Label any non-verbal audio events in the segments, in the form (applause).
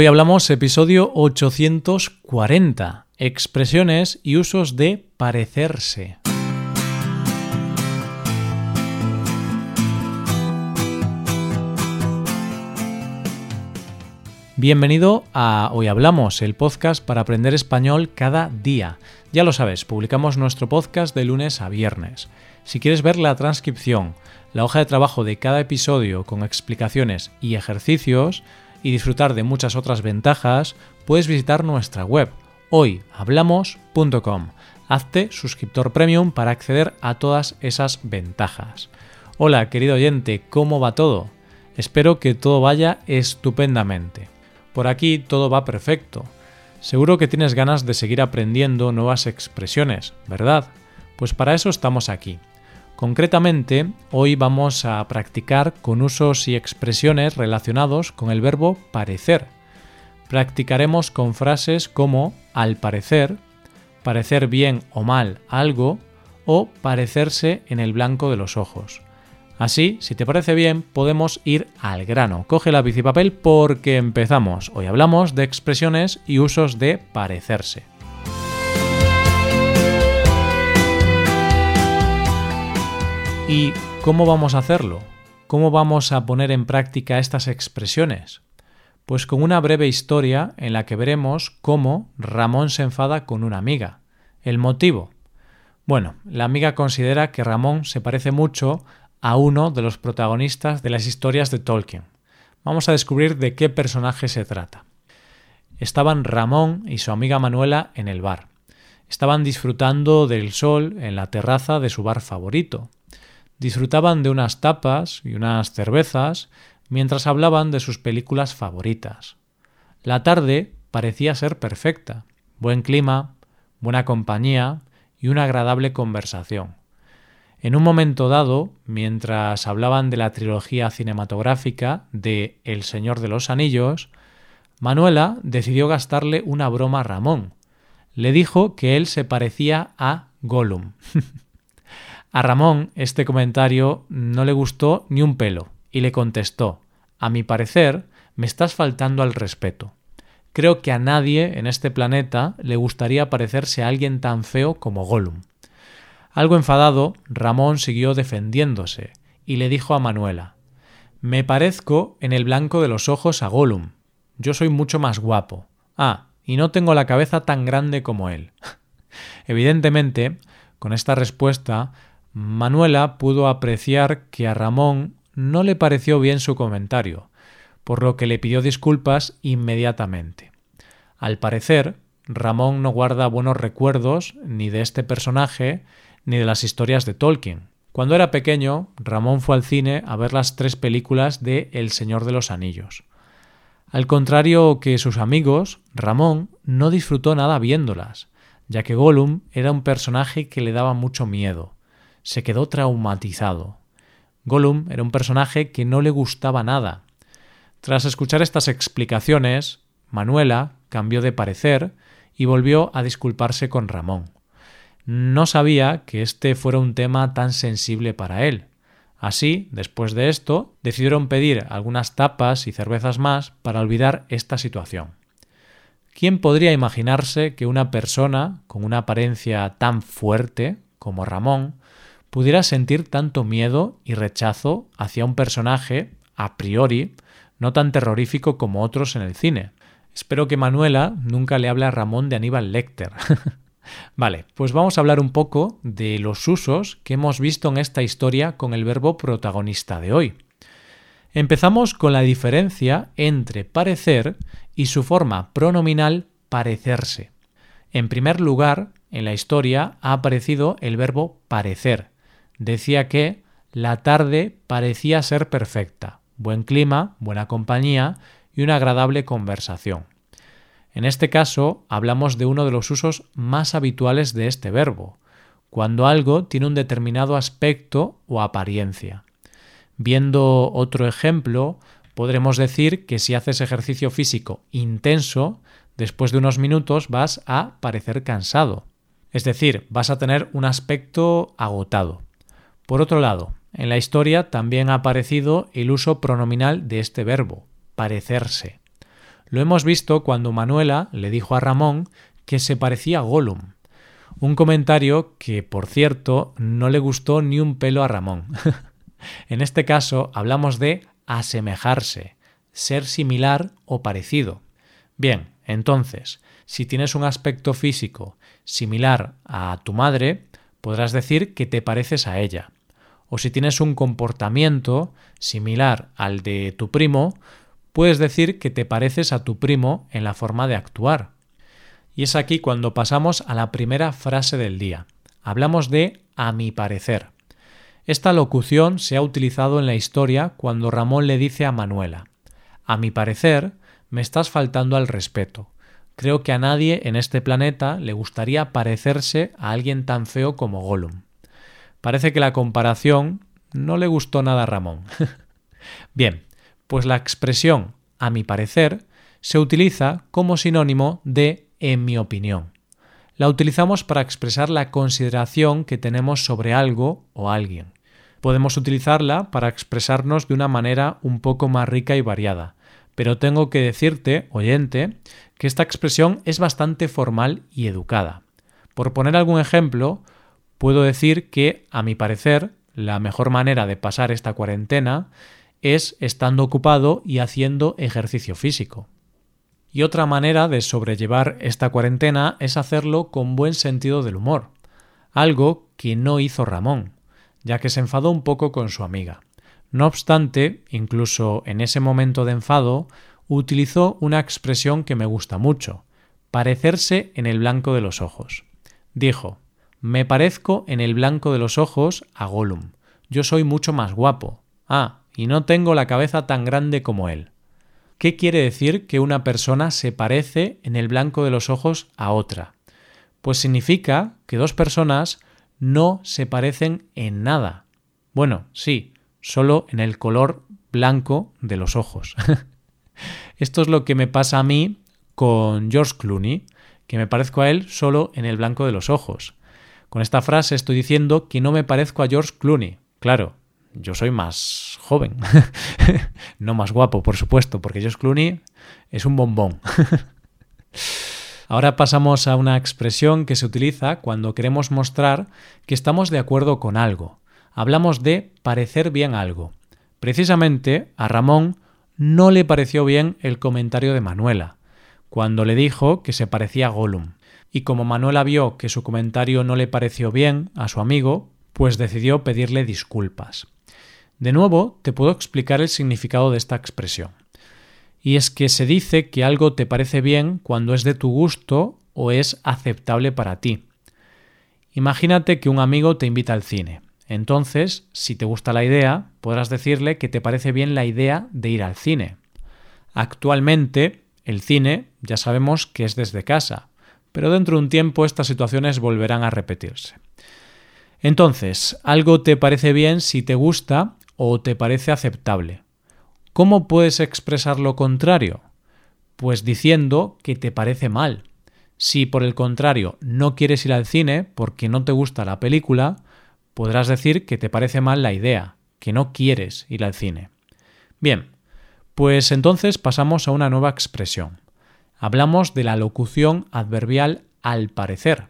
Hoy hablamos episodio 840, expresiones y usos de parecerse. Bienvenido a Hoy Hablamos, el podcast para aprender español cada día. Ya lo sabes, publicamos nuestro podcast de lunes a viernes. Si quieres ver la transcripción, la hoja de trabajo de cada episodio con explicaciones y ejercicios, y disfrutar de muchas otras ventajas, puedes visitar nuestra web hoyhablamos.com. Hazte suscriptor premium para acceder a todas esas ventajas. Hola, querido oyente, ¿cómo va todo? Espero que todo vaya estupendamente. Por aquí todo va perfecto. Seguro que tienes ganas de seguir aprendiendo nuevas expresiones, ¿verdad? Pues para eso estamos aquí. Concretamente, hoy vamos a practicar con usos y expresiones relacionados con el verbo parecer. Practicaremos con frases como al parecer, parecer bien o mal algo o parecerse en el blanco de los ojos. Así, si te parece bien, podemos ir al grano. Coge lápiz y papel porque empezamos. Hoy hablamos de expresiones y usos de parecerse. ¿Y cómo vamos a hacerlo? ¿Cómo vamos a poner en práctica estas expresiones? Pues con una breve historia en la que veremos cómo Ramón se enfada con una amiga. ¿El motivo? Bueno, la amiga considera que Ramón se parece mucho a uno de los protagonistas de las historias de Tolkien. Vamos a descubrir de qué personaje se trata. Estaban Ramón y su amiga Manuela en el bar. Estaban disfrutando del sol en la terraza de su bar favorito disfrutaban de unas tapas y unas cervezas mientras hablaban de sus películas favoritas. La tarde parecía ser perfecta, buen clima, buena compañía y una agradable conversación. En un momento dado, mientras hablaban de la trilogía cinematográfica de El Señor de los Anillos, Manuela decidió gastarle una broma a Ramón. Le dijo que él se parecía a Gollum. (laughs) A Ramón este comentario no le gustó ni un pelo y le contestó A mi parecer, me estás faltando al respeto. Creo que a nadie en este planeta le gustaría parecerse a alguien tan feo como Gollum. Algo enfadado, Ramón siguió defendiéndose y le dijo a Manuela Me parezco en el blanco de los ojos a Gollum. Yo soy mucho más guapo. Ah, y no tengo la cabeza tan grande como él. (laughs) Evidentemente, con esta respuesta, Manuela pudo apreciar que a Ramón no le pareció bien su comentario, por lo que le pidió disculpas inmediatamente. Al parecer, Ramón no guarda buenos recuerdos ni de este personaje ni de las historias de Tolkien. Cuando era pequeño, Ramón fue al cine a ver las tres películas de El Señor de los Anillos. Al contrario que sus amigos, Ramón no disfrutó nada viéndolas, ya que Gollum era un personaje que le daba mucho miedo se quedó traumatizado. Gollum era un personaje que no le gustaba nada. Tras escuchar estas explicaciones, Manuela cambió de parecer y volvió a disculparse con Ramón. No sabía que este fuera un tema tan sensible para él. Así, después de esto, decidieron pedir algunas tapas y cervezas más para olvidar esta situación. ¿Quién podría imaginarse que una persona con una apariencia tan fuerte como Ramón pudiera sentir tanto miedo y rechazo hacia un personaje, a priori, no tan terrorífico como otros en el cine. Espero que Manuela nunca le hable a Ramón de Aníbal Lecter. (laughs) vale, pues vamos a hablar un poco de los usos que hemos visto en esta historia con el verbo protagonista de hoy. Empezamos con la diferencia entre parecer y su forma pronominal parecerse. En primer lugar, en la historia ha aparecido el verbo parecer, decía que la tarde parecía ser perfecta, buen clima, buena compañía y una agradable conversación. En este caso hablamos de uno de los usos más habituales de este verbo, cuando algo tiene un determinado aspecto o apariencia. Viendo otro ejemplo, podremos decir que si haces ejercicio físico intenso, después de unos minutos vas a parecer cansado. Es decir, vas a tener un aspecto agotado. Por otro lado, en la historia también ha aparecido el uso pronominal de este verbo, parecerse. Lo hemos visto cuando Manuela le dijo a Ramón que se parecía a Gollum. Un comentario que, por cierto, no le gustó ni un pelo a Ramón. (laughs) en este caso hablamos de asemejarse, ser similar o parecido. Bien, entonces, si tienes un aspecto físico similar a tu madre, podrás decir que te pareces a ella. O si tienes un comportamiento similar al de tu primo, puedes decir que te pareces a tu primo en la forma de actuar. Y es aquí cuando pasamos a la primera frase del día. Hablamos de a mi parecer. Esta locución se ha utilizado en la historia cuando Ramón le dice a Manuela, a mi parecer, me estás faltando al respeto. Creo que a nadie en este planeta le gustaría parecerse a alguien tan feo como Gollum. Parece que la comparación no le gustó nada a Ramón. (laughs) Bien, pues la expresión a mi parecer se utiliza como sinónimo de en mi opinión. La utilizamos para expresar la consideración que tenemos sobre algo o alguien. Podemos utilizarla para expresarnos de una manera un poco más rica y variada, pero tengo que decirte, oyente, que esta expresión es bastante formal y educada. Por poner algún ejemplo, puedo decir que, a mi parecer, la mejor manera de pasar esta cuarentena es estando ocupado y haciendo ejercicio físico. Y otra manera de sobrellevar esta cuarentena es hacerlo con buen sentido del humor, algo que no hizo Ramón, ya que se enfadó un poco con su amiga. No obstante, incluso en ese momento de enfado, utilizó una expresión que me gusta mucho, parecerse en el blanco de los ojos. Dijo, me parezco en el blanco de los ojos a Gollum. Yo soy mucho más guapo. Ah, y no tengo la cabeza tan grande como él. ¿Qué quiere decir que una persona se parece en el blanco de los ojos a otra? Pues significa que dos personas no se parecen en nada. Bueno, sí, solo en el color blanco de los ojos. (laughs) Esto es lo que me pasa a mí con George Clooney, que me parezco a él solo en el blanco de los ojos. Con esta frase estoy diciendo que no me parezco a George Clooney. Claro, yo soy más joven, (laughs) no más guapo, por supuesto, porque George Clooney es un bombón. (laughs) Ahora pasamos a una expresión que se utiliza cuando queremos mostrar que estamos de acuerdo con algo. Hablamos de parecer bien algo. Precisamente a Ramón no le pareció bien el comentario de Manuela, cuando le dijo que se parecía a Gollum. Y como Manuela vio que su comentario no le pareció bien a su amigo, pues decidió pedirle disculpas. De nuevo, te puedo explicar el significado de esta expresión. Y es que se dice que algo te parece bien cuando es de tu gusto o es aceptable para ti. Imagínate que un amigo te invita al cine. Entonces, si te gusta la idea, podrás decirle que te parece bien la idea de ir al cine. Actualmente, el cine ya sabemos que es desde casa, pero dentro de un tiempo estas situaciones volverán a repetirse. Entonces, algo te parece bien si te gusta o te parece aceptable. ¿Cómo puedes expresar lo contrario? Pues diciendo que te parece mal. Si por el contrario no quieres ir al cine porque no te gusta la película, podrás decir que te parece mal la idea, que no quieres ir al cine. Bien, pues entonces pasamos a una nueva expresión. Hablamos de la locución adverbial al parecer.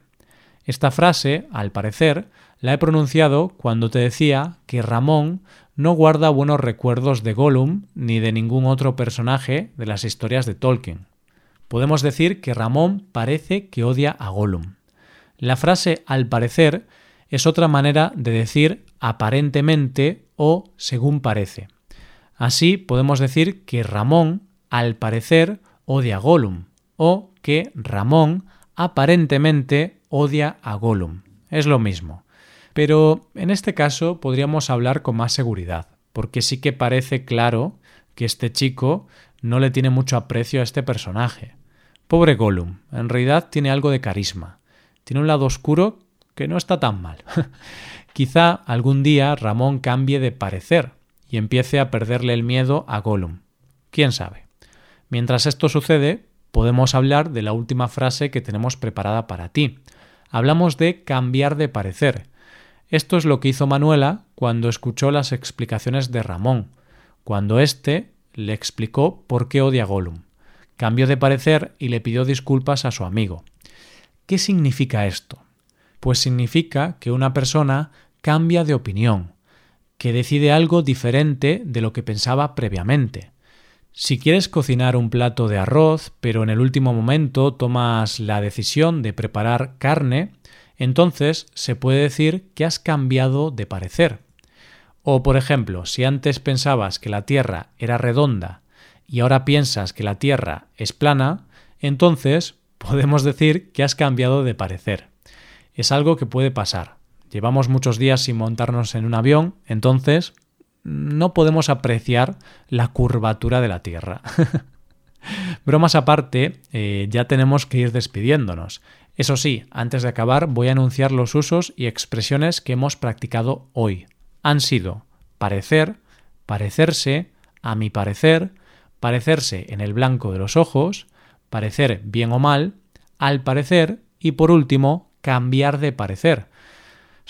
Esta frase, al parecer, la he pronunciado cuando te decía que Ramón no guarda buenos recuerdos de Gollum ni de ningún otro personaje de las historias de Tolkien. Podemos decir que Ramón parece que odia a Gollum. La frase al parecer es otra manera de decir aparentemente o según parece. Así podemos decir que Ramón, al parecer, odia a Gollum o que Ramón aparentemente odia a Gollum. Es lo mismo. Pero en este caso podríamos hablar con más seguridad, porque sí que parece claro que este chico no le tiene mucho aprecio a este personaje. Pobre Gollum, en realidad tiene algo de carisma. Tiene un lado oscuro que no está tan mal. (laughs) Quizá algún día Ramón cambie de parecer y empiece a perderle el miedo a Gollum. ¿Quién sabe? Mientras esto sucede, podemos hablar de la última frase que tenemos preparada para ti. Hablamos de cambiar de parecer. Esto es lo que hizo Manuela cuando escuchó las explicaciones de Ramón, cuando éste le explicó por qué odia Gollum. cambió de parecer y le pidió disculpas a su amigo. ¿Qué significa esto? Pues significa que una persona cambia de opinión, que decide algo diferente de lo que pensaba previamente. Si quieres cocinar un plato de arroz, pero en el último momento tomas la decisión de preparar carne, entonces se puede decir que has cambiado de parecer. O, por ejemplo, si antes pensabas que la Tierra era redonda y ahora piensas que la Tierra es plana, entonces (laughs) podemos decir que has cambiado de parecer. Es algo que puede pasar. Llevamos muchos días sin montarnos en un avión, entonces no podemos apreciar la curvatura de la Tierra. (laughs) Bromas aparte, eh, ya tenemos que ir despidiéndonos. Eso sí, antes de acabar voy a anunciar los usos y expresiones que hemos practicado hoy. Han sido parecer, parecerse, a mi parecer, parecerse en el blanco de los ojos, parecer bien o mal, al parecer y por último, cambiar de parecer.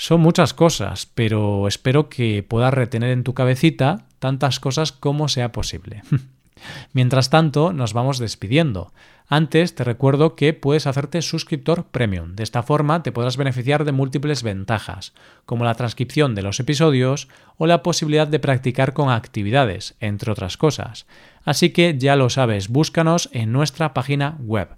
Son muchas cosas, pero espero que puedas retener en tu cabecita tantas cosas como sea posible. (laughs) Mientras tanto, nos vamos despidiendo. Antes te recuerdo que puedes hacerte suscriptor premium. De esta forma te podrás beneficiar de múltiples ventajas, como la transcripción de los episodios o la posibilidad de practicar con actividades, entre otras cosas. Así que ya lo sabes, búscanos en nuestra página web